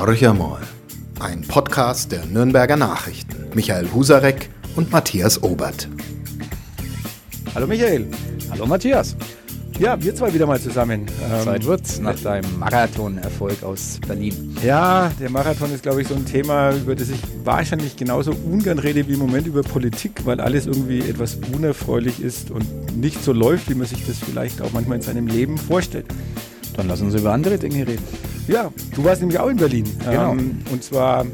Horcher mal. Ein Podcast der Nürnberger Nachrichten. Michael Husarek und Matthias Obert. Hallo Michael. Hallo Matthias. Ja, wir zwei wieder mal zusammen. Ähm, Zeit wird's nach deinem Marathon-Erfolg aus Berlin. Ja, der Marathon ist, glaube ich, so ein Thema, über das ich wahrscheinlich genauso ungern rede wie im Moment über Politik, weil alles irgendwie etwas unerfreulich ist und nicht so läuft, wie man sich das vielleicht auch manchmal in seinem Leben vorstellt. Dann lass uns über andere Dinge reden. Ja, du warst nämlich auch in Berlin. Genau. Ähm, und zwar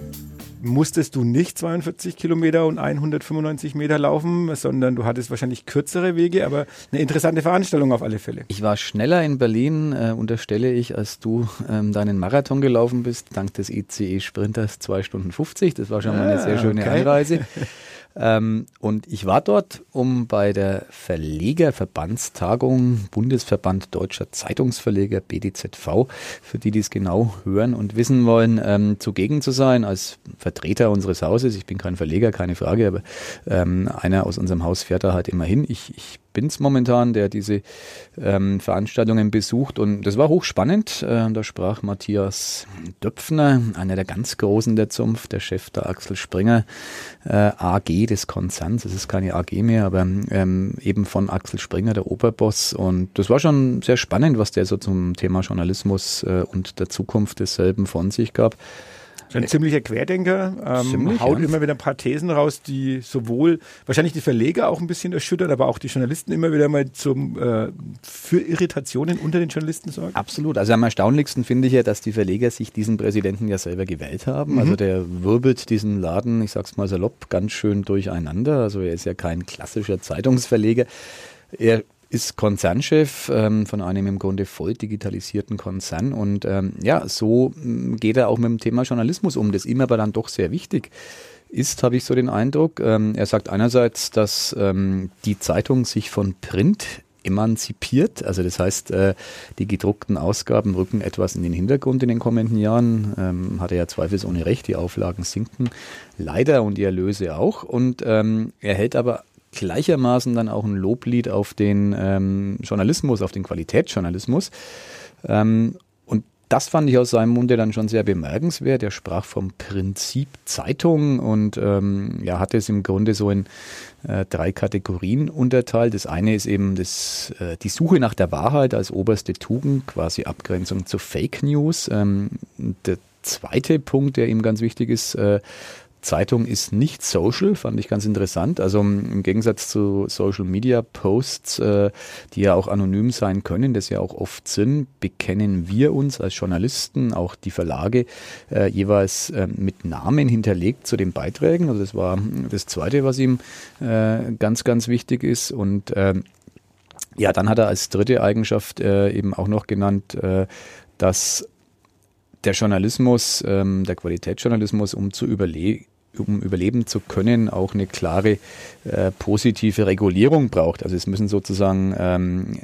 musstest du nicht 42 Kilometer und 195 Meter laufen, sondern du hattest wahrscheinlich kürzere Wege, aber eine interessante Veranstaltung auf alle Fälle. Ich war schneller in Berlin, äh, unterstelle ich, als du ähm, deinen Marathon gelaufen bist, dank des ICE Sprinters 2 Stunden 50. Das war schon mal eine sehr ah, schöne okay. Anreise. Ähm, und ich war dort, um bei der Verlegerverbandstagung Bundesverband Deutscher Zeitungsverleger BDZV, für die, die es genau hören und wissen wollen, ähm, zugegen zu sein als Vertreter unseres Hauses. Ich bin kein Verleger, keine Frage, aber ähm, einer aus unserem Haus fährt da halt immerhin. Ich, ich bin's momentan, der diese ähm, Veranstaltungen besucht. Und das war hochspannend. Äh, da sprach Matthias Döpfner, einer der ganz Großen der Zunft, der Chef der Axel Springer äh, AG des Konzerns. Es ist keine AG mehr, aber ähm, eben von Axel Springer, der Oberboss. Und das war schon sehr spannend, was der so zum Thema Journalismus äh, und der Zukunft desselben von sich gab. Ein ziemlicher Querdenker, ähm, Ziemlich, haut ja. immer wieder ein paar Thesen raus, die sowohl wahrscheinlich die Verleger auch ein bisschen erschüttern, aber auch die Journalisten immer wieder mal zum, äh, für Irritationen unter den Journalisten sorgen. Absolut. Also am erstaunlichsten finde ich ja, dass die Verleger sich diesen Präsidenten ja selber gewählt haben. Mhm. Also der wirbelt diesen Laden, ich sag's mal salopp, ganz schön durcheinander. Also er ist ja kein klassischer Zeitungsverleger. Er ist Konzernchef ähm, von einem im Grunde voll digitalisierten Konzern und ähm, ja, so mm, geht er auch mit dem Thema Journalismus um, das ihm aber dann doch sehr wichtig ist, habe ich so den Eindruck. Ähm, er sagt einerseits, dass ähm, die Zeitung sich von Print emanzipiert. Also das heißt, äh, die gedruckten Ausgaben rücken etwas in den Hintergrund in den kommenden Jahren. Ähm, hat er ja zweifelsohne recht, die Auflagen sinken leider und die Erlöse auch. Und ähm, er hält aber gleichermaßen dann auch ein Loblied auf den ähm, Journalismus, auf den Qualitätsjournalismus. Ähm, und das fand ich aus seinem Munde dann schon sehr bemerkenswert. Er sprach vom Prinzip Zeitung und ähm, ja, hat es im Grunde so in äh, drei Kategorien unterteilt. Das eine ist eben das, äh, die Suche nach der Wahrheit als oberste Tugend, quasi Abgrenzung zu Fake News. Ähm, der zweite Punkt, der ihm ganz wichtig ist, äh, Zeitung ist nicht social, fand ich ganz interessant. Also im Gegensatz zu Social Media Posts, äh, die ja auch anonym sein können, das ja auch oft sind, bekennen wir uns als Journalisten, auch die Verlage, äh, jeweils äh, mit Namen hinterlegt zu den Beiträgen. Also das war das Zweite, was ihm ganz, ganz wichtig ist. Und ähm, ja, dann hat er als dritte Eigenschaft eben auch noch genannt, dass der Journalismus, ähm, der Qualitätsjournalismus, um zu überlegen, um überleben zu können, auch eine klare äh, positive Regulierung braucht. Also es müssen sozusagen ähm,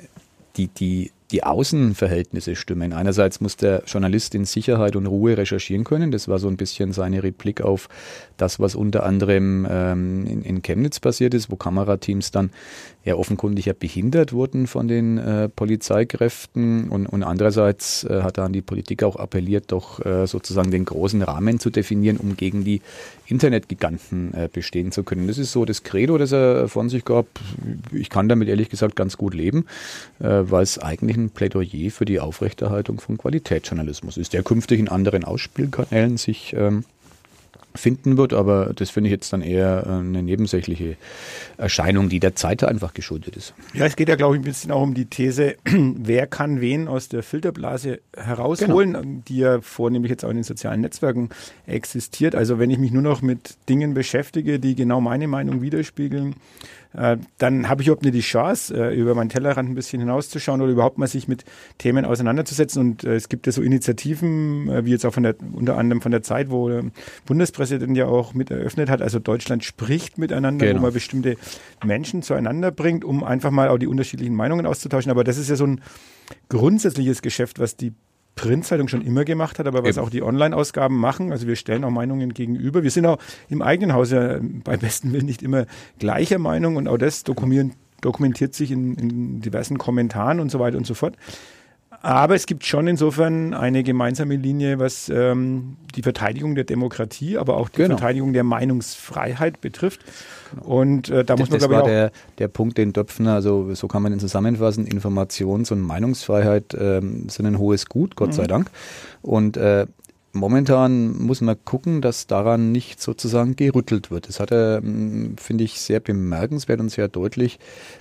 die, die die Außenverhältnisse stimmen. Einerseits muss der Journalist in Sicherheit und Ruhe recherchieren können. Das war so ein bisschen seine Replik auf das, was unter anderem ähm, in, in, Chemnitz passiert ist, wo Kamerateams dann ja offenkundig ja behindert wurden von den äh, Polizeikräften. Und, und andererseits äh, hat er an die Politik auch appelliert, doch äh, sozusagen den großen Rahmen zu definieren, um gegen die Internetgiganten äh, bestehen zu können. Das ist so das Credo, das er von sich gab. Ich kann damit ehrlich gesagt ganz gut leben, äh, weil es eigentlich ein Plädoyer für die Aufrechterhaltung von Qualitätsjournalismus ist, der künftig in anderen Ausspielkanälen sich ähm, finden wird, aber das finde ich jetzt dann eher äh, eine nebensächliche Erscheinung, die der Zeit einfach geschuldet ist. Ja, es geht ja, glaube ich, ein bisschen auch um die These, wer kann wen aus der Filterblase herausholen, genau. die ja vornehmlich jetzt auch in den sozialen Netzwerken existiert. Also wenn ich mich nur noch mit Dingen beschäftige, die genau meine Meinung widerspiegeln, äh, dann habe ich überhaupt nicht die Chance, äh, über meinen Tellerrand ein bisschen hinauszuschauen oder überhaupt mal sich mit Themen auseinanderzusetzen. Und äh, es gibt ja so Initiativen, wie jetzt auch von der, unter anderem von der Zeit, wo der Bundespräsident ja auch mit eröffnet hat. Also Deutschland spricht miteinander, genau. wo man bestimmte Menschen zueinander bringt, um einfach mal auch die unterschiedlichen Meinungen auszutauschen. Aber das ist ja so ein grundsätzliches Geschäft, was die Printzeitung schon immer gemacht hat, aber was Eben. auch die Online-Ausgaben machen. Also wir stellen auch Meinungen gegenüber. Wir sind auch im eigenen Haus ja bei besten Willen nicht immer gleicher Meinung und auch das dokumentiert, dokumentiert sich in, in diversen Kommentaren und so weiter und so fort. Aber es gibt schon insofern eine gemeinsame Linie, was ähm, die Verteidigung der Demokratie, aber auch die genau. Verteidigung der Meinungsfreiheit betrifft. Genau. Und äh, da muss man, das glaube ich, war der, der Punkt, den Döpfner, also so kann man ihn zusammenfassen, Informations- und Meinungsfreiheit ähm, sind ein hohes Gut, Gott mhm. sei Dank. Und äh, momentan muss man gucken, dass daran nicht sozusagen gerüttelt wird. Das hat er, hm, finde ich, sehr bemerkenswert und sehr deutlich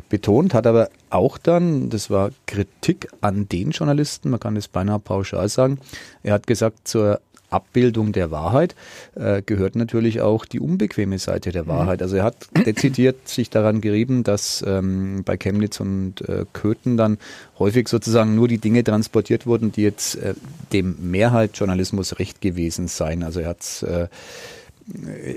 betont, hat aber auch dann, das war Kritik an den Journalisten, man kann das beinahe pauschal sagen, er hat gesagt, zur Abbildung der Wahrheit äh, gehört natürlich auch die unbequeme Seite der. Wahrheit. Also er hat dezidiert sich daran gerieben, dass ähm, bei Chemnitz und äh, Köthen dann häufig sozusagen nur die Dinge transportiert wurden, die jetzt äh, dem Mehrheitsjournalismus recht gewesen seien. Also er hat äh,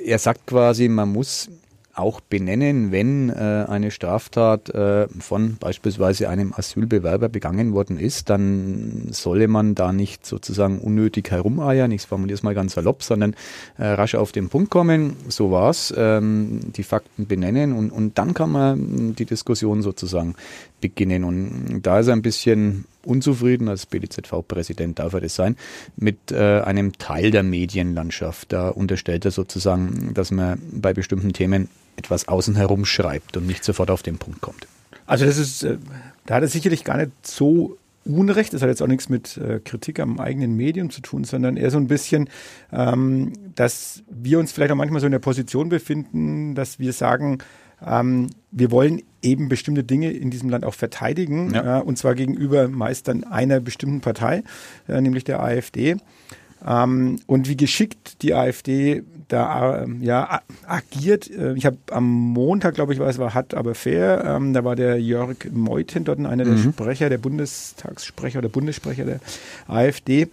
er sagt quasi, man muss auch benennen, wenn äh, eine Straftat äh, von beispielsweise einem Asylbewerber begangen worden ist, dann solle man da nicht sozusagen unnötig herumeiern, ich formuliere es mal ganz salopp, sondern äh, rasch auf den Punkt kommen, so war's, ähm, die Fakten benennen und, und dann kann man die Diskussion sozusagen beginnen. Und da ist ein bisschen unzufrieden, als BDZV-Präsident darf er das sein, mit äh, einem Teil der Medienlandschaft. Da unterstellt er sozusagen, dass man bei bestimmten Themen etwas außen herum schreibt und nicht sofort auf den Punkt kommt. Also das ist, äh, da hat er sicherlich gar nicht so Unrecht, das hat jetzt auch nichts mit äh, Kritik am eigenen Medium zu tun, sondern eher so ein bisschen, ähm, dass wir uns vielleicht auch manchmal so in der Position befinden, dass wir sagen, ähm, wir wollen eben bestimmte Dinge in diesem Land auch verteidigen, ja. äh, und zwar gegenüber meist dann einer bestimmten Partei, äh, nämlich der AfD. Ähm, und wie geschickt die AfD da äh, ja, agiert. Ich habe am Montag, glaube ich, war es war Hat aber fair. Ähm, da war der Jörg Meuthen dort einer der mhm. Sprecher, der Bundestagssprecher oder Bundessprecher der AfD.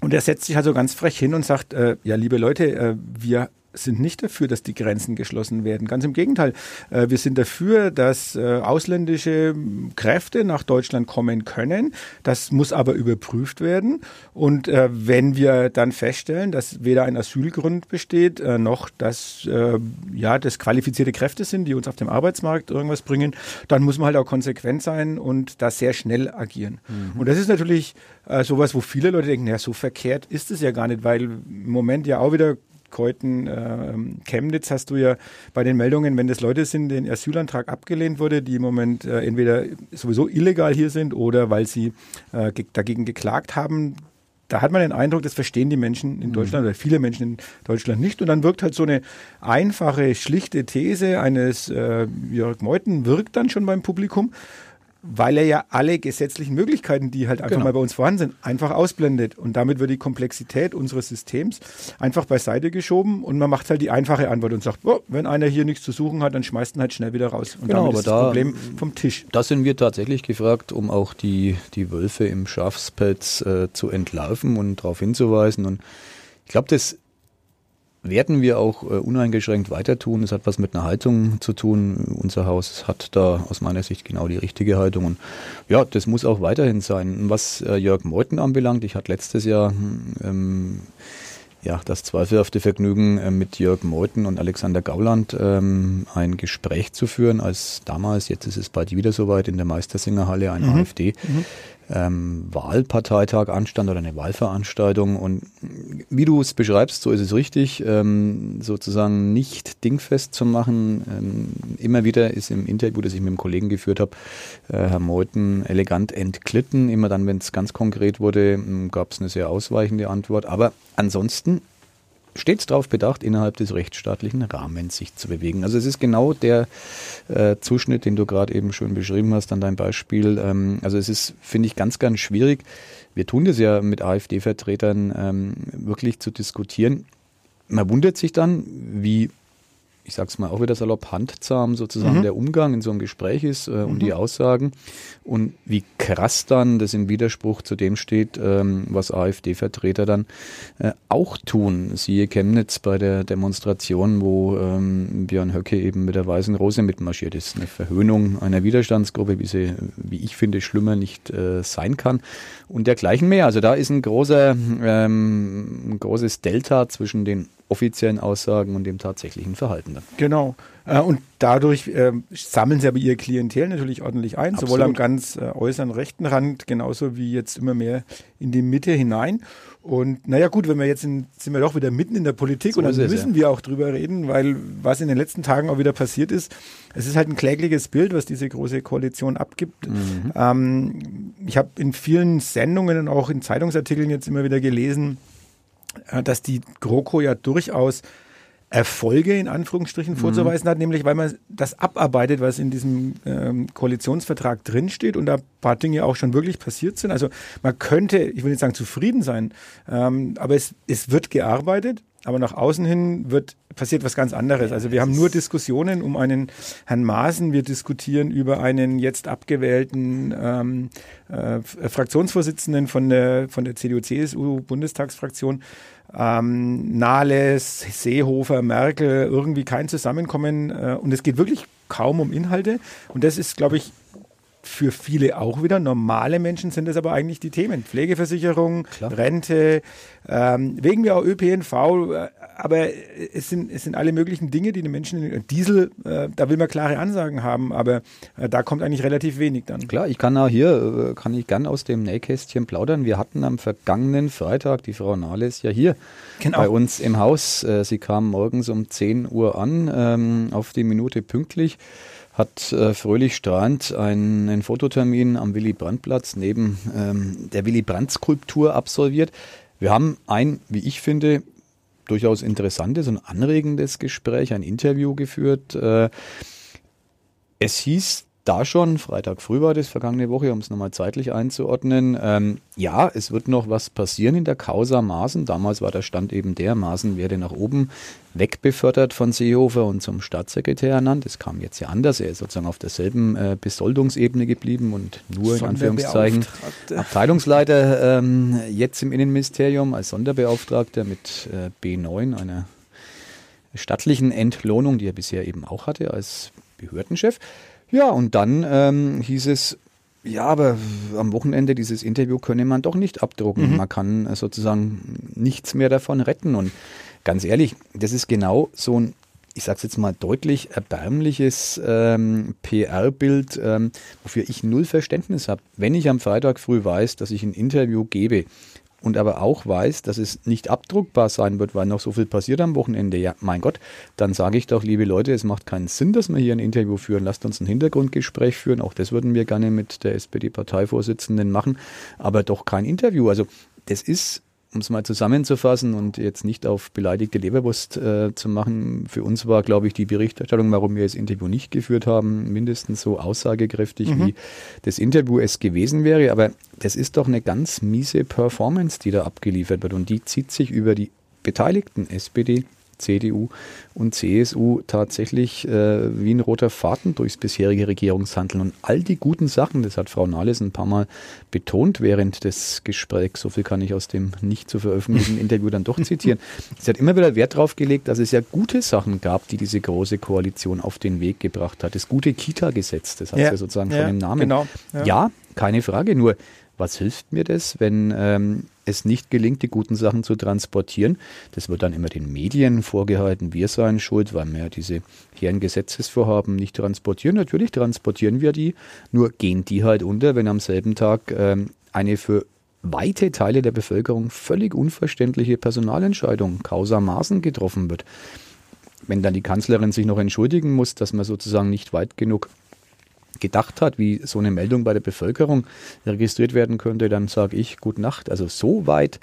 Und er setzt sich also ganz frech hin und sagt, äh, ja, liebe Leute, äh, wir sind nicht dafür, dass die Grenzen geschlossen werden. Ganz im Gegenteil. Äh, wir sind dafür, dass äh, ausländische Kräfte nach Deutschland kommen können. Das muss aber überprüft werden. Und äh, wenn wir dann feststellen, dass weder ein Asylgrund besteht, noch dass ja, das qualifizierte Kräfte sind, die uns auf dem Arbeitsmarkt irgendwas bringen, dann muss man halt auch konsequent sein und da sehr schnell agieren. Mhm. Und das ist natürlich sowas, wo viele Leute denken, ja, so verkehrt ist es ja gar nicht, weil im Moment ja auch wieder Keuten, äh, Chemnitz hast du ja bei den Meldungen, wenn das Leute sind, deren Asylantrag abgelehnt wurde, die im Moment äh, entweder sowieso illegal hier sind oder weil sie äh, ge dagegen geklagt haben, da hat man den Eindruck, das verstehen die Menschen in mhm. Deutschland oder viele Menschen in Deutschland nicht. Und dann wirkt halt so eine einfache, schlichte These eines äh, Jörg Meuthen, wirkt dann schon beim Publikum weil er ja alle gesetzlichen Möglichkeiten, die halt einfach genau. mal bei uns vorhanden sind, einfach ausblendet. Und damit wird die Komplexität unseres Systems einfach beiseite geschoben und man macht halt die einfache Antwort und sagt, oh, wenn einer hier nichts zu suchen hat, dann schmeißt ihn halt schnell wieder raus. Und genau, damit ist das Problem vom Tisch. Da sind wir tatsächlich gefragt, um auch die, die Wölfe im Schafspelz äh, zu entlarven und darauf hinzuweisen. Und ich glaube, das werden wir auch äh, uneingeschränkt weiter tun. Es hat was mit einer Haltung zu tun. Unser Haus hat da aus meiner Sicht genau die richtige Haltung. Und ja, das muss auch weiterhin sein. Was äh, Jörg Meuthen anbelangt, ich hatte letztes Jahr ähm, ja, das zweifelhafte Vergnügen, äh, mit Jörg Meuthen und Alexander Gauland ähm, ein Gespräch zu führen, als damals, jetzt ist es bald wieder soweit, in der Meistersingerhalle ein mhm. AfD. Mhm ähm, Wahlparteitag anstand oder eine Wahlveranstaltung. Und wie du es beschreibst, so ist es richtig, ähm, sozusagen nicht dingfest zu machen. Ähm, immer wieder ist im Interview, das ich mit dem Kollegen geführt habe, äh, Herr Meuthen elegant entglitten. Immer dann, wenn es ganz konkret wurde, gab es eine sehr ausweichende Antwort. Aber ansonsten stets darauf bedacht, innerhalb des rechtsstaatlichen Rahmens sich zu bewegen. Also es ist genau der äh, Zuschnitt, den du gerade eben schon beschrieben hast an deinem Beispiel. Ähm, also es ist, finde ich, ganz, ganz schwierig. Wir tun das ja mit AfD-Vertretern ähm, wirklich zu diskutieren. Man wundert sich dann, wie ich sag's mal auch wieder salopp, handzahm sozusagen mhm. der Umgang in so einem Gespräch ist äh, mhm. und die Aussagen und wie krass dann das im Widerspruch zu dem steht, ähm, was AfD-Vertreter dann äh, auch tun. Siehe Chemnitz bei der Demonstration, wo ähm, Björn Höcke eben mit der Weißen Rose mitmarschiert ist. Eine Verhöhnung einer Widerstandsgruppe, wie sie, wie ich finde, schlimmer nicht äh, sein kann und dergleichen mehr. Also da ist ein großer, ähm, ein großes Delta zwischen den offiziellen Aussagen und dem tatsächlichen Verhalten dann. Genau. Äh, und dadurch äh, sammeln sie aber ihr Klientel natürlich ordentlich ein, Absolut. sowohl am ganz äh, äußeren rechten Rand, genauso wie jetzt immer mehr in die Mitte hinein. Und naja gut, wenn wir jetzt in, sind wir doch wieder mitten in der Politik so und dann müssen ja. wir auch drüber reden, weil was in den letzten Tagen auch wieder passiert ist, es ist halt ein klägliches Bild, was diese große Koalition abgibt. Mhm. Ähm, ich habe in vielen Sendungen und auch in Zeitungsartikeln jetzt immer wieder gelesen, dass die GroKo ja durchaus Erfolge in Anführungsstrichen mhm. vorzuweisen hat, nämlich weil man das abarbeitet, was in diesem ähm, Koalitionsvertrag drinsteht und da ein paar Dinge auch schon wirklich passiert sind. Also man könnte, ich will nicht sagen zufrieden sein, ähm, aber es, es wird gearbeitet, aber nach außen hin wird passiert was ganz anderes. Also wir haben nur Diskussionen um einen Herrn Maaßen, wir diskutieren über einen jetzt abgewählten ähm, äh, Fraktionsvorsitzenden von der von der CDU-CSU-Bundestagsfraktion ähm, Nahles, Seehofer, Merkel, irgendwie kein Zusammenkommen. Äh, und es geht wirklich kaum um Inhalte. Und das ist, glaube ich, für viele auch wieder. Normale Menschen sind das aber eigentlich die Themen. Pflegeversicherung, Klar. Rente, ähm, wegen wir auch ÖPNV, äh, aber es sind, es sind alle möglichen Dinge, die den Menschen, Diesel, äh, da will man klare Ansagen haben, aber äh, da kommt eigentlich relativ wenig dann. Klar, ich kann auch hier, äh, kann ich gern aus dem Nähkästchen plaudern. Wir hatten am vergangenen Freitag, die Frau Nahles ja hier genau. bei uns im Haus. Äh, sie kam morgens um 10 Uhr an, ähm, auf die Minute pünktlich hat äh, fröhlich strahlend einen, einen, Fototermin am Willy-Brandt-Platz neben ähm, der Willy-Brandt-Skulptur absolviert. Wir haben ein, wie ich finde, durchaus interessantes und anregendes Gespräch, ein Interview geführt. Äh, es hieß da schon, Freitag früh war das, vergangene Woche, um es nochmal zeitlich einzuordnen. Ähm, ja, es wird noch was passieren in der Causa Maaßen. Damals war der Stand eben der, Maaßen werde nach oben wegbefördert von Seehofer und zum Staatssekretär ernannt. Das kam jetzt ja anders. Er ist sozusagen auf derselben äh, Besoldungsebene geblieben und nur in Anführungszeichen Abteilungsleiter ähm, jetzt im Innenministerium als Sonderbeauftragter mit äh, B9, einer stattlichen Entlohnung, die er bisher eben auch hatte als Behördenchef. Ja, und dann ähm, hieß es, ja, aber am Wochenende dieses Interview könne man doch nicht abdrucken. Mhm. Man kann äh, sozusagen nichts mehr davon retten. Und ganz ehrlich, das ist genau so ein, ich sage es jetzt mal deutlich, erbärmliches ähm, PR-Bild, ähm, wofür ich null Verständnis habe. Wenn ich am Freitag früh weiß, dass ich ein Interview gebe, und aber auch weiß, dass es nicht abdruckbar sein wird, weil noch so viel passiert am Wochenende, ja, mein Gott, dann sage ich doch, liebe Leute, es macht keinen Sinn, dass wir hier ein Interview führen. Lasst uns ein Hintergrundgespräch führen. Auch das würden wir gerne mit der SPD-Parteivorsitzenden machen, aber doch kein Interview. Also das ist um es mal zusammenzufassen und jetzt nicht auf beleidigte Leberwurst äh, zu machen, für uns war, glaube ich, die Berichterstattung, warum wir das Interview nicht geführt haben, mindestens so aussagekräftig, mhm. wie das Interview es gewesen wäre. Aber das ist doch eine ganz miese Performance, die da abgeliefert wird und die zieht sich über die Beteiligten, SPD, CDU und CSU tatsächlich äh, wie ein roter Faden durchs bisherige Regierungshandeln. Und all die guten Sachen, das hat Frau Nahles ein paar Mal betont während des Gesprächs, so viel kann ich aus dem nicht zu veröffentlichten Interview dann doch zitieren. Sie hat immer wieder Wert darauf gelegt, dass es ja gute Sachen gab, die diese große Koalition auf den Weg gebracht hat. Das gute Kita-Gesetz, das hat ja, sie ja sozusagen ja, schon im Namen. Genau, ja. ja, keine Frage, nur was hilft mir das, wenn ähm, es nicht gelingt, die guten Sachen zu transportieren? Das wird dann immer den Medien vorgehalten, wir seien schuld, weil wir ja diese hehren Gesetzesvorhaben nicht transportieren. Natürlich transportieren wir die, nur gehen die halt unter, wenn am selben Tag ähm, eine für weite Teile der Bevölkerung völlig unverständliche Personalentscheidung causa Maßen getroffen wird. Wenn dann die Kanzlerin sich noch entschuldigen muss, dass man sozusagen nicht weit genug gedacht hat, wie so eine Meldung bei der Bevölkerung registriert werden könnte, dann sage ich Gute Nacht. Also so weit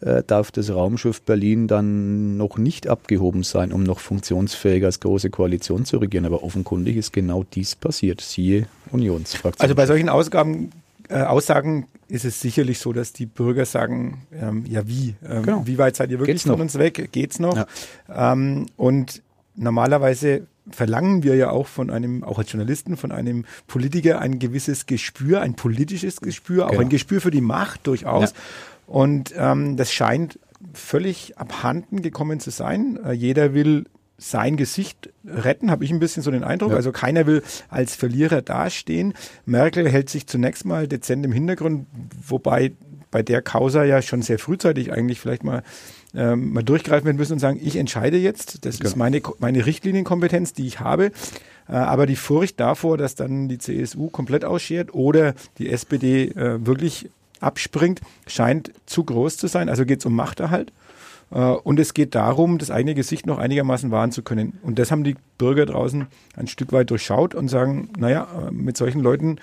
äh, darf das Raumschiff Berlin dann noch nicht abgehoben sein, um noch funktionsfähig als große Koalition zu regieren. Aber offenkundig ist genau dies passiert. Siehe Unionsfraktion. Also bei solchen Ausgaben, äh, Aussagen ist es sicherlich so, dass die Bürger sagen, ähm, ja wie, ähm, genau. wie weit seid ihr wirklich Geht's von noch? uns weg? Geht's noch? Ja. Ähm, und normalerweise verlangen wir ja auch von einem, auch als Journalisten, von einem Politiker ein gewisses Gespür, ein politisches Gespür, auch genau. ein Gespür für die Macht durchaus. Ja. Und ähm, das scheint völlig abhanden gekommen zu sein. Äh, jeder will sein Gesicht retten, habe ich ein bisschen so den Eindruck. Ja. Also keiner will als Verlierer dastehen. Merkel hält sich zunächst mal dezent im Hintergrund, wobei bei der Causa ja schon sehr frühzeitig eigentlich vielleicht mal, ähm, mal durchgreifen werden müssen und sagen, ich entscheide jetzt, das genau. ist meine, meine Richtlinienkompetenz, die ich habe. Äh, aber die Furcht davor, dass dann die CSU komplett ausschert oder die SPD äh, wirklich abspringt, scheint zu groß zu sein. Also geht es um Machterhalt. Äh, und es geht darum, das eigene Gesicht noch einigermaßen wahren zu können. Und das haben die Bürger draußen ein Stück weit durchschaut und sagen, naja, äh, mit solchen Leuten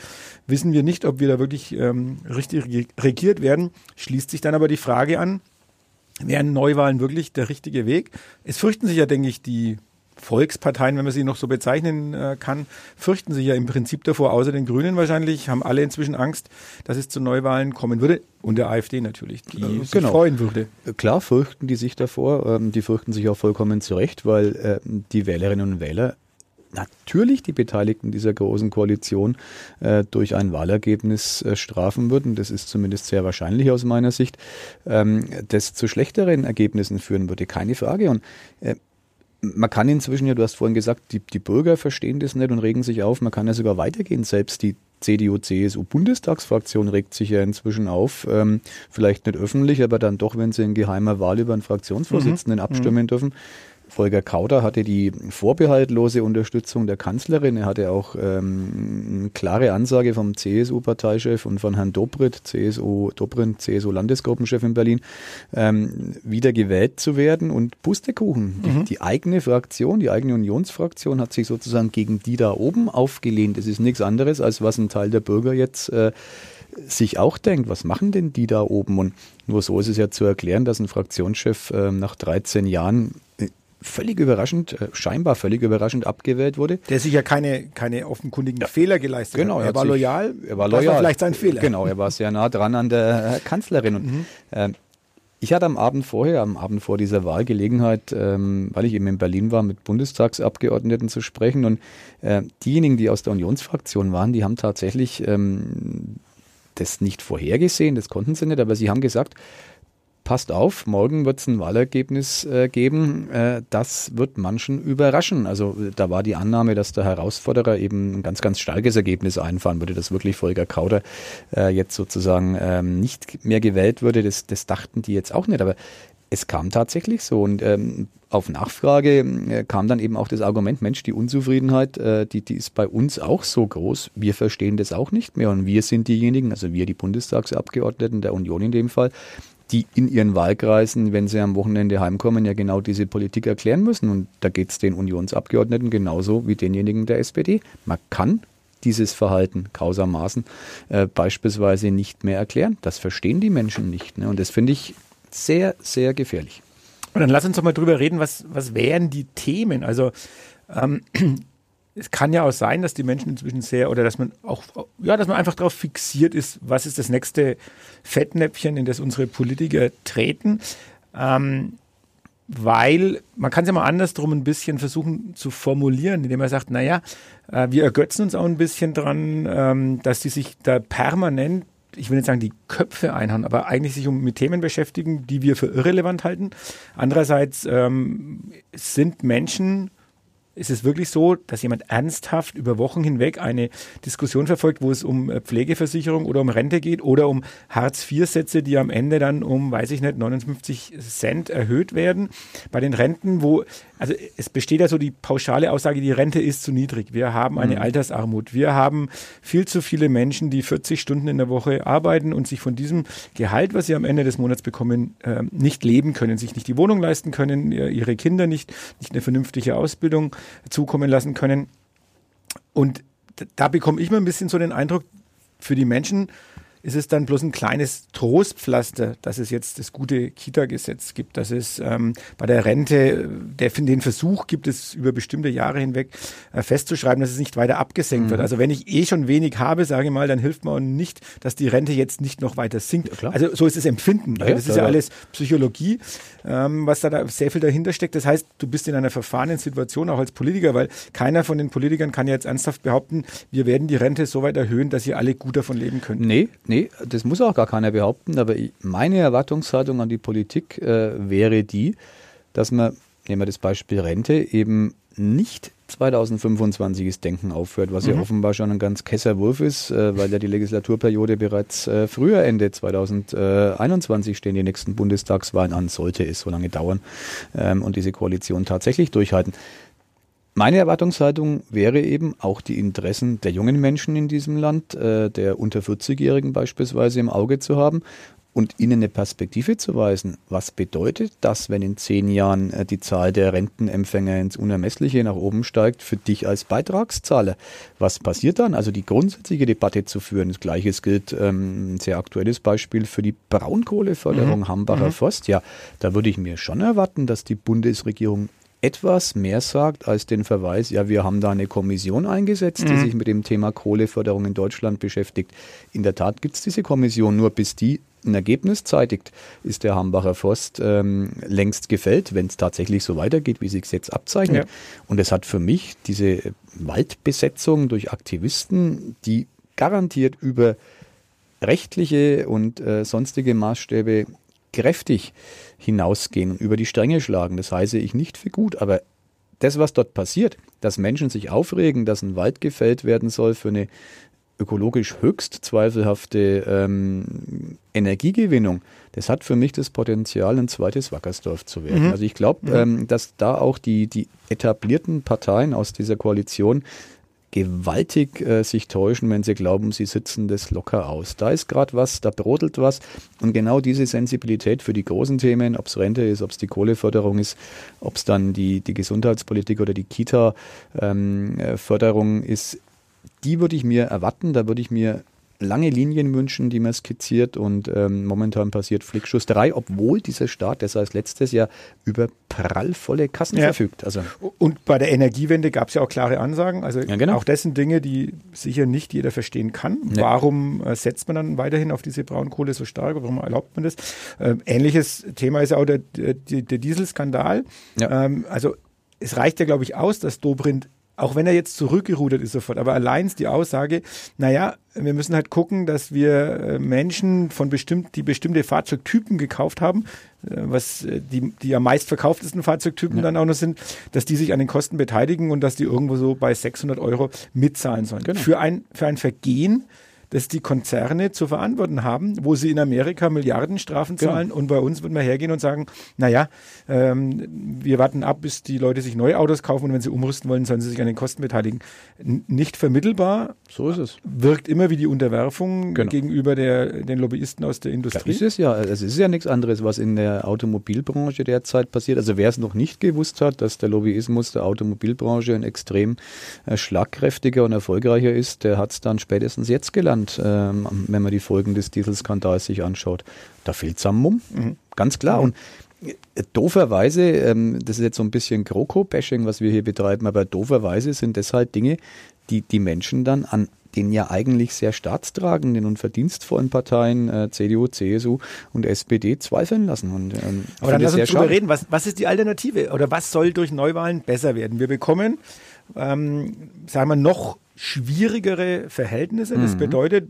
wissen wir nicht, ob wir da wirklich ähm, richtig regiert werden. Schließt sich dann aber die Frage an, wären Neuwahlen wirklich der richtige Weg? Es fürchten sich ja, denke ich, die Volksparteien, wenn man sie noch so bezeichnen äh, kann, fürchten sich ja im Prinzip davor, außer den Grünen wahrscheinlich, haben alle inzwischen Angst, dass es zu Neuwahlen kommen würde. Und der AfD natürlich, die äh, sich genau. freuen würde. Klar fürchten die sich davor. Ähm, die fürchten sich auch vollkommen zurecht, weil äh, die Wählerinnen und Wähler natürlich die Beteiligten dieser großen Koalition äh, durch ein Wahlergebnis äh, strafen würden. Das ist zumindest sehr wahrscheinlich aus meiner Sicht, ähm, das zu schlechteren Ergebnissen führen würde. Keine Frage. Und äh, man kann inzwischen ja, du hast vorhin gesagt, die, die Bürger verstehen das nicht und regen sich auf. Man kann ja sogar weitergehen. Selbst die CDU-CSU-Bundestagsfraktion regt sich ja inzwischen auf. Ähm, vielleicht nicht öffentlich, aber dann doch, wenn sie in geheimer Wahl über einen Fraktionsvorsitzenden mhm. abstimmen mhm. dürfen. Volker Kauder hatte die vorbehaltlose Unterstützung der Kanzlerin. Er hatte auch ähm, eine klare Ansage vom CSU-Parteichef und von Herrn Dobrindt, CSU, Dobrindt, CSU-Landesgruppenchef in Berlin, ähm, wieder gewählt zu werden. Und Pustekuchen, die, mhm. die, eigene Fraktion, die eigene Unionsfraktion hat sich sozusagen gegen die da oben aufgelehnt. Das ist nichts anderes, als was ein Teil der Bürger jetzt äh, sich auch denkt, was machen denn die da oben? Und nur so ist es ja zu erklären, dass ein Fraktionschef äh, nach 13 Jahren völlig überraschend, äh, scheinbar völlig überraschend abgewählt wurde. Der sich ja keine, keine offenkundigen ja. Fehler geleistet genau, hat. Er war loyal. Er war loyal. Das war vielleicht sein Fehler. Genau, er war sehr nah dran an der Kanzlerin. Und, mhm. äh, ich hatte am Abend vorher, am Abend vor dieser Wahl Gelegenheit, ähm, weil ich eben in Berlin war, mit Bundestagsabgeordneten zu sprechen. Und äh, diejenigen, die aus der Unionsfraktion waren, die haben tatsächlich ähm, das nicht vorhergesehen, das konnten sie nicht, aber sie haben gesagt, passt auf, morgen wird es ein Wahlergebnis äh, geben, äh, das wird manchen überraschen. Also da war die Annahme, dass der Herausforderer eben ein ganz, ganz starkes Ergebnis einfahren würde, dass wirklich Volker Kauder äh, jetzt sozusagen ähm, nicht mehr gewählt würde. Das, das dachten die jetzt auch nicht. Aber es kam tatsächlich so und ähm, auf Nachfrage äh, kam dann eben auch das Argument, Mensch, die Unzufriedenheit, äh, die, die ist bei uns auch so groß, wir verstehen das auch nicht mehr und wir sind diejenigen, also wir die Bundestagsabgeordneten der Union in dem Fall, die in ihren Wahlkreisen, wenn sie am Wochenende heimkommen, ja genau diese Politik erklären müssen. Und da geht es den Unionsabgeordneten genauso wie denjenigen der SPD. Man kann dieses Verhalten kausermaßen äh, beispielsweise nicht mehr erklären. Das verstehen die Menschen nicht. Ne? Und das finde ich sehr, sehr gefährlich. Und dann lass uns doch mal drüber reden, was, was wären die Themen? Also ähm, es kann ja auch sein, dass die Menschen inzwischen sehr oder dass man auch, ja, dass man einfach darauf fixiert ist, was ist das nächste Fettnäpfchen, in das unsere Politiker treten. Ähm, weil man kann es ja mal andersrum ein bisschen versuchen zu formulieren, indem man sagt, naja, äh, wir ergötzen uns auch ein bisschen dran, ähm, dass die sich da permanent, ich will nicht sagen, die Köpfe einhauen, aber eigentlich sich mit Themen beschäftigen, die wir für irrelevant halten. Andererseits ähm, sind Menschen ist es wirklich so, dass jemand ernsthaft über Wochen hinweg eine Diskussion verfolgt, wo es um äh, Pflegeversicherung oder um Rente geht oder um Hartz-IV-Sätze, die am Ende dann um, weiß ich nicht, 59 Cent erhöht werden. Bei den Renten, wo, also es besteht ja so die pauschale Aussage, die Rente ist zu niedrig. Wir haben eine mhm. Altersarmut. Wir haben viel zu viele Menschen, die 40 Stunden in der Woche arbeiten und sich von diesem Gehalt, was sie am Ende des Monats bekommen, äh, nicht leben können, sich nicht die Wohnung leisten können, ihre Kinder nicht, nicht eine vernünftige Ausbildung zukommen lassen können. Und da bekomme ich mal ein bisschen so den Eindruck, für die Menschen ist es dann bloß ein kleines Trostpflaster, dass es jetzt das gute Kita-Gesetz gibt, dass es ähm, bei der Rente der, den Versuch gibt, es über bestimmte Jahre hinweg äh, festzuschreiben, dass es nicht weiter abgesenkt mhm. wird. Also wenn ich eh schon wenig habe, sage ich mal, dann hilft mir auch nicht, dass die Rente jetzt nicht noch weiter sinkt. Ja, also so ist das Empfinden. Ja, das ist ja, ja alles Psychologie, ähm, was da, da sehr viel dahinter steckt. Das heißt, du bist in einer verfahrenen Situation auch als Politiker, weil keiner von den Politikern kann jetzt ernsthaft behaupten, wir werden die Rente so weit erhöhen, dass ihr alle gut davon leben könnt. Nee, Nee, das muss auch gar keiner behaupten, aber meine Erwartungshaltung an die Politik äh, wäre die, dass man, nehmen wir das Beispiel Rente, eben nicht 2025 das Denken aufhört, was mhm. ja offenbar schon ein ganz kesser Wurf ist, äh, weil ja die Legislaturperiode bereits äh, früher Ende 2021 stehen die nächsten Bundestagswahlen an, sollte es so lange dauern ähm, und diese Koalition tatsächlich durchhalten. Meine Erwartungshaltung wäre eben auch die Interessen der jungen Menschen in diesem Land, äh, der unter 40-Jährigen beispielsweise im Auge zu haben und ihnen eine Perspektive zu weisen. Was bedeutet das, wenn in zehn Jahren äh, die Zahl der Rentenempfänger ins Unermessliche nach oben steigt, für dich als Beitragszahler? Was passiert dann? Also die grundsätzliche Debatte zu führen. Das Gleiche gilt, ähm, ein sehr aktuelles Beispiel für die Braunkohleförderung mhm. Hambacher mhm. Forst. Ja, da würde ich mir schon erwarten, dass die Bundesregierung etwas mehr sagt als den Verweis, ja, wir haben da eine Kommission eingesetzt, die mhm. sich mit dem Thema Kohleförderung in Deutschland beschäftigt. In der Tat gibt es diese Kommission, nur bis die ein Ergebnis zeitigt, ist der Hambacher Forst ähm, längst gefällt, wenn es tatsächlich so weitergeht, wie sich jetzt abzeichnet. Ja. Und es hat für mich diese Waldbesetzung durch Aktivisten, die garantiert über rechtliche und äh, sonstige Maßstäbe kräftig hinausgehen und über die Stränge schlagen. Das heiße ich nicht für gut, aber das, was dort passiert, dass Menschen sich aufregen, dass ein Wald gefällt werden soll für eine ökologisch höchst zweifelhafte ähm, Energiegewinnung, das hat für mich das Potenzial, ein zweites Wackersdorf zu werden. Mhm. Also ich glaube, mhm. ähm, dass da auch die, die etablierten Parteien aus dieser Koalition gewaltig äh, sich täuschen, wenn sie glauben, sie sitzen das locker aus. Da ist gerade was, da brodelt was. Und genau diese Sensibilität für die großen Themen, ob es Rente ist, ob es die Kohleförderung ist, ob es dann die, die Gesundheitspolitik oder die Kita-Förderung ähm, ist, die würde ich mir erwarten. Da würde ich mir lange Linien wünschen, die man skizziert und ähm, momentan passiert Flickschusterei, obwohl dieser Staat, der als letztes Jahr über prallvolle Kassen ja. verfügt. Also und bei der Energiewende gab es ja auch klare Ansagen. Also ja, genau. auch das sind Dinge, die sicher nicht jeder verstehen kann. Nee. Warum äh, setzt man dann weiterhin auf diese Braunkohle so stark? Warum erlaubt man das? Äh, ähnliches Thema ist auch der, der, der Dieselskandal. Ja. Ähm, also es reicht ja, glaube ich, aus, dass Dobrindt auch wenn er jetzt zurückgerudert ist sofort, aber allein die Aussage, naja, wir müssen halt gucken, dass wir äh, Menschen von bestimmt, die bestimmte Fahrzeugtypen gekauft haben, äh, was äh, die, die am meistverkauftesten Fahrzeugtypen ja. dann auch noch sind, dass die sich an den Kosten beteiligen und dass die irgendwo so bei 600 Euro mitzahlen sollen. Genau. Für ein, für ein Vergehen, das die Konzerne zu verantworten haben, wo sie in Amerika Milliardenstrafen genau. zahlen genau. und bei uns wird man hergehen und sagen, naja, ähm, wir warten ab, bis die Leute sich neue Autos kaufen und wenn sie umrüsten wollen, sollen sie sich an den Kosten beteiligen. N nicht vermittelbar. So ist es. Wirkt immer wie die Unterwerfung genau. gegenüber der, den Lobbyisten aus der Industrie. Das ist es ja. Es ist ja nichts anderes, was in der Automobilbranche derzeit passiert. Also wer es noch nicht gewusst hat, dass der Lobbyismus der Automobilbranche ein extrem äh, schlagkräftiger und erfolgreicher ist, der hat es dann spätestens jetzt gelernt. Deutschland, ähm, wenn man die Folgen des Dieselskandals sich anschaut. Da fehlt es am Mumm, mhm. ganz klar. Und äh, Dooferweise, ähm, das ist jetzt so ein bisschen GroKo-Bashing, was wir hier betreiben, aber dooferweise sind das halt Dinge, die die Menschen dann an den ja eigentlich sehr staatstragenden und verdienstvollen Parteien äh, CDU, CSU und SPD zweifeln lassen. Und, ähm, Aber dann lass uns drüber reden, was, was ist die Alternative oder was soll durch Neuwahlen besser werden? Wir bekommen, ähm, sagen wir, noch schwierigere Verhältnisse. Das mhm. bedeutet,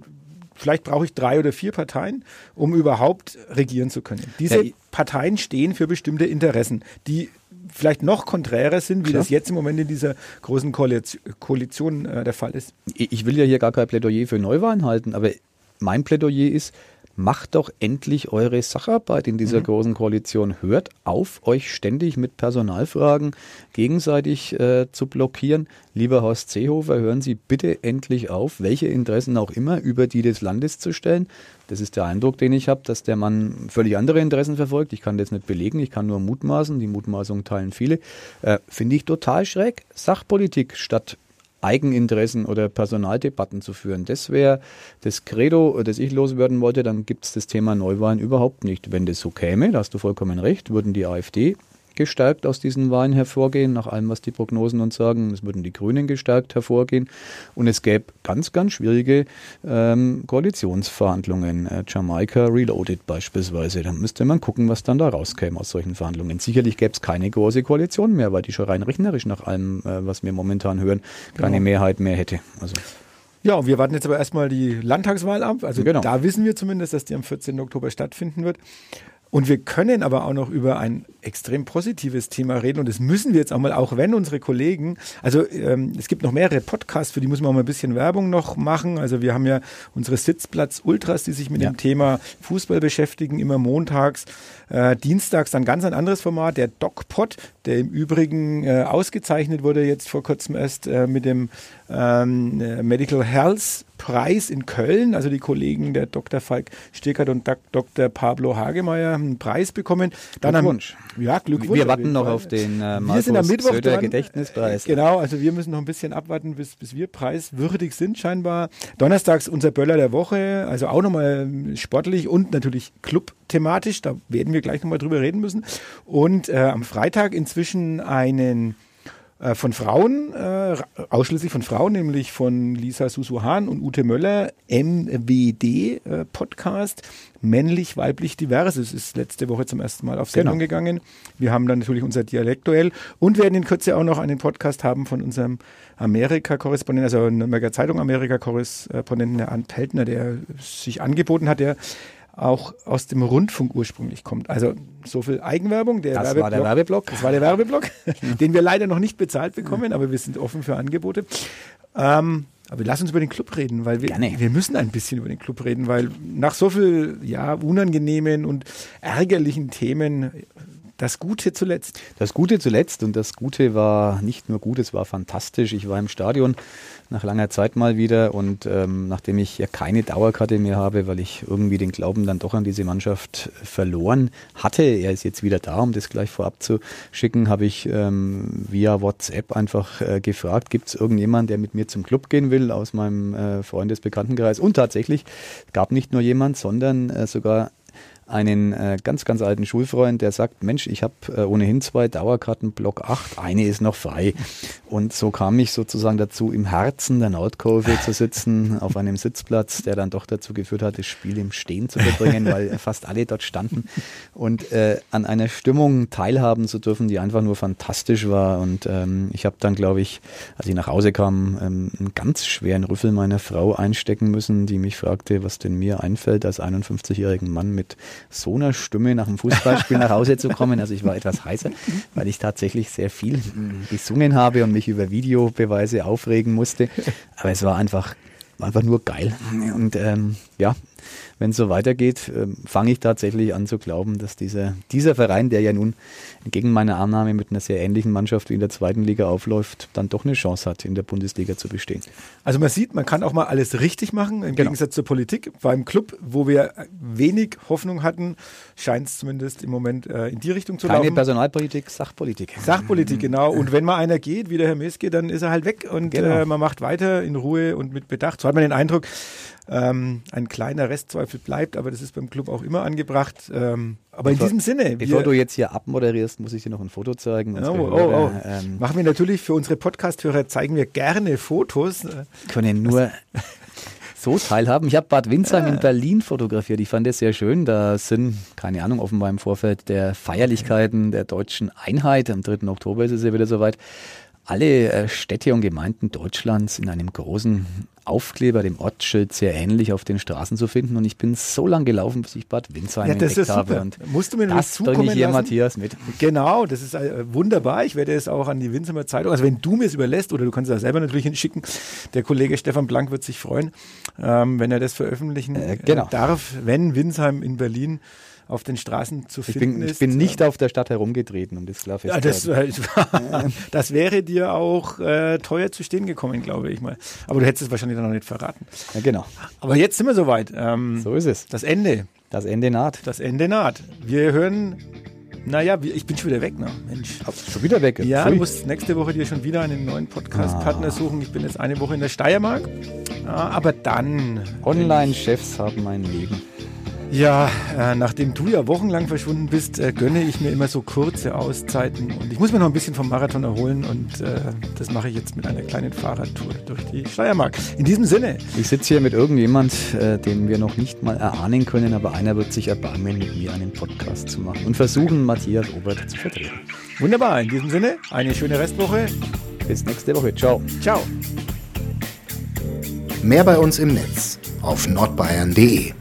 vielleicht brauche ich drei oder vier Parteien, um überhaupt regieren zu können. Diese ja, Parteien stehen für bestimmte Interessen, die vielleicht noch konträrer sind, wie Klar. das jetzt im Moment in dieser großen Koalition, Koalition äh, der Fall ist. Ich will ja hier gar kein Plädoyer für Neuwahlen halten, aber mein Plädoyer ist, macht doch endlich eure Sacharbeit in dieser mhm. großen Koalition. Hört auf, euch ständig mit Personalfragen gegenseitig äh, zu blockieren. Lieber Horst Seehofer, hören Sie bitte endlich auf, welche Interessen auch immer über die des Landes zu stellen. Das ist der Eindruck, den ich habe, dass der Mann völlig andere Interessen verfolgt. Ich kann das nicht belegen, ich kann nur mutmaßen. Die Mutmaßungen teilen viele. Äh, Finde ich total schräg. Sachpolitik statt Eigeninteressen oder Personaldebatten zu führen. Das wäre das Credo, das ich loswerden wollte. Dann gibt es das Thema Neuwahlen überhaupt nicht. Wenn das so käme, da hast du vollkommen recht, würden die AfD gestärkt aus diesen Wahlen hervorgehen, nach allem, was die Prognosen uns sagen. Es würden die Grünen gestärkt hervorgehen. Und es gäbe ganz, ganz schwierige ähm, Koalitionsverhandlungen. Äh, Jamaika Reloaded beispielsweise. Da müsste man gucken, was dann da rauskäme aus solchen Verhandlungen. Sicherlich gäbe es keine große Koalition mehr, weil die schon rein rechnerisch nach allem, äh, was wir momentan hören, keine genau. Mehrheit mehr hätte. Also. Ja, und wir warten jetzt aber erstmal die Landtagswahl ab. Also genau. da wissen wir zumindest, dass die am 14. Oktober stattfinden wird. Und wir können aber auch noch über ein extrem positives Thema reden und das müssen wir jetzt auch mal, auch wenn unsere Kollegen, also ähm, es gibt noch mehrere Podcasts, für die müssen wir auch mal ein bisschen Werbung noch machen. Also wir haben ja unsere Sitzplatz-Ultras, die sich mit ja. dem Thema Fußball beschäftigen, immer montags. Äh, dienstags dann ganz ein anderes Format, der DocPod, der im Übrigen äh, ausgezeichnet wurde jetzt vor kurzem erst äh, mit dem ähm, Medical Health Preis in Köln. Also die Kollegen der Dr. Falk Stickert und Dr. Pablo Hagemeyer haben einen Preis bekommen. Dann Glückwunsch. Haben, ja, Glückwunsch. Wir warten noch auf den äh, wir sind am Mittwoch dran. Gedächtnispreis. Genau, also wir müssen noch ein bisschen abwarten, bis, bis wir preiswürdig sind scheinbar. Donnerstags unser Böller der Woche, also auch nochmal sportlich und natürlich club-thematisch. Da werden wir gleich nochmal drüber reden müssen. Und äh, am Freitag inzwischen einen von Frauen, äh, ausschließlich von Frauen, nämlich von Lisa Susuhan und Ute Möller, MWD-Podcast, äh, männlich, weiblich, divers. Es ist letzte Woche zum ersten Mal auf Sendung genau. gegangen. Wir haben dann natürlich unser Dialektduell und werden in Kürze auch noch einen Podcast haben von unserem Amerika-Korrespondenten, also Nürnberger Zeitung Amerika-Korrespondenten, der Ant Peltner, der sich angeboten hat, der auch aus dem Rundfunk ursprünglich kommt. Also so viel Eigenwerbung. Der das war der Werbeblock. Das war der Werbeblock, den wir leider noch nicht bezahlt bekommen, aber wir sind offen für Angebote. Ähm, aber lass uns über den Club reden, weil wir, wir müssen ein bisschen über den Club reden, weil nach so viel ja, unangenehmen und ärgerlichen Themen das Gute zuletzt. Das Gute zuletzt und das Gute war nicht nur gut, es war fantastisch. Ich war im Stadion nach langer Zeit mal wieder und ähm, nachdem ich ja keine Dauerkarte mehr habe, weil ich irgendwie den Glauben dann doch an diese Mannschaft verloren hatte, er ist jetzt wieder da, um das gleich vorab zu schicken, habe ich ähm, via WhatsApp einfach äh, gefragt, gibt es irgendjemanden, der mit mir zum Club gehen will aus meinem äh, Freundesbekanntenkreis und tatsächlich gab nicht nur jemand, sondern äh, sogar einen äh, ganz, ganz alten Schulfreund, der sagt, Mensch, ich habe äh, ohnehin zwei Dauerkarten, Block 8, eine ist noch frei. Und so kam ich sozusagen dazu, im Herzen der Nordkurve zu sitzen, auf einem Sitzplatz, der dann doch dazu geführt hat, das Spiel im Stehen zu verbringen, weil fast alle dort standen. Und äh, an einer Stimmung teilhaben zu dürfen, die einfach nur fantastisch war. Und ähm, ich habe dann, glaube ich, als ich nach Hause kam, ähm, einen ganz schweren Rüffel meiner Frau einstecken müssen, die mich fragte, was denn mir einfällt als 51-jährigen Mann mit so einer Stimme nach dem Fußballspiel nach Hause zu kommen. Also ich war etwas heißer, weil ich tatsächlich sehr viel gesungen habe und mich über Videobeweise aufregen musste. Aber es war einfach, einfach nur geil. Und ähm, ja, wenn es so weitergeht, äh, fange ich tatsächlich an zu glauben, dass dieser, dieser Verein, der ja nun entgegen meiner Annahme mit einer sehr ähnlichen Mannschaft wie in der zweiten Liga aufläuft, dann doch eine Chance hat, in der Bundesliga zu bestehen. Also man sieht, man kann auch mal alles richtig machen, im genau. Gegensatz zur Politik. Beim Club, wo wir wenig Hoffnung hatten, scheint es zumindest im Moment äh, in die Richtung zu Keine laufen. Keine Personalpolitik, Sachpolitik. Sachpolitik, genau. Und wenn mal einer geht, wie der Herr Meske, dann ist er halt weg und genau. äh, man macht weiter in Ruhe und mit Bedacht. So hat man den Eindruck, ähm, ein kleiner Restzweifel bleibt, aber das ist beim Club auch immer angebracht. Ähm, aber bevor, in diesem Sinne. Bevor du jetzt hier abmoderierst, muss ich dir noch ein Foto zeigen. Oh, oh, oh. Ähm, Machen wir natürlich für unsere Podcast-Hörer, zeigen wir gerne Fotos. Können nur so teilhaben. Ich habe Bad Windsheim ja. in Berlin fotografiert. Ich fand das sehr schön. Da sind, keine Ahnung, offenbar im Vorfeld der Feierlichkeiten der deutschen Einheit. Am 3. Oktober ist es ja wieder soweit alle äh, Städte und Gemeinden Deutschlands in einem großen Aufkleber, dem Ortsschild, sehr ähnlich auf den Straßen zu finden. Und ich bin so lang gelaufen, bis ich Bad Windsheim ja, das entdeckt habe. Und Musst du mir das zukommen bringe ich hier Matthias mit. Genau, das ist äh, wunderbar. Ich werde es auch an die Winsheimer Zeitung, also wenn du mir es überlässt, oder du kannst es auch selber natürlich hinschicken, der Kollege Stefan Blank wird sich freuen, ähm, wenn er das veröffentlichen äh, genau. äh, darf, wenn Windsheim in Berlin auf den Straßen zu finden ich bin, ist. Ich bin nicht auf der Stadt herumgetreten, um das klar ja, das, das wäre dir auch äh, teuer zu stehen gekommen, glaube ich mal. Aber du hättest es wahrscheinlich dann noch nicht verraten. Ja, genau. Aber jetzt sind wir soweit. Ähm, so ist es. Das Ende. Das Ende naht. Das Ende naht. Wir hören naja, ich bin schon wieder weg, ne? Mensch. Schon wieder weg? Ja, Pfui. du musst nächste Woche dir schon wieder einen neuen Podcast-Partner ah. suchen. Ich bin jetzt eine Woche in der Steiermark. aber dann. Online-Chefs haben mein Leben. Ja, äh, nachdem du ja wochenlang verschwunden bist, äh, gönne ich mir immer so kurze Auszeiten und ich muss mir noch ein bisschen vom Marathon erholen und äh, das mache ich jetzt mit einer kleinen Fahrradtour durch die Steiermark. In diesem Sinne. Ich sitze hier mit irgendjemand, äh, den wir noch nicht mal erahnen können, aber einer wird sich erbarmen, mit mir einen Podcast zu machen und versuchen, Matthias Obert zu vertreten. Wunderbar, in diesem Sinne, eine schöne Restwoche. Bis nächste Woche. Ciao. Ciao. Mehr bei uns im Netz auf nordbayern.de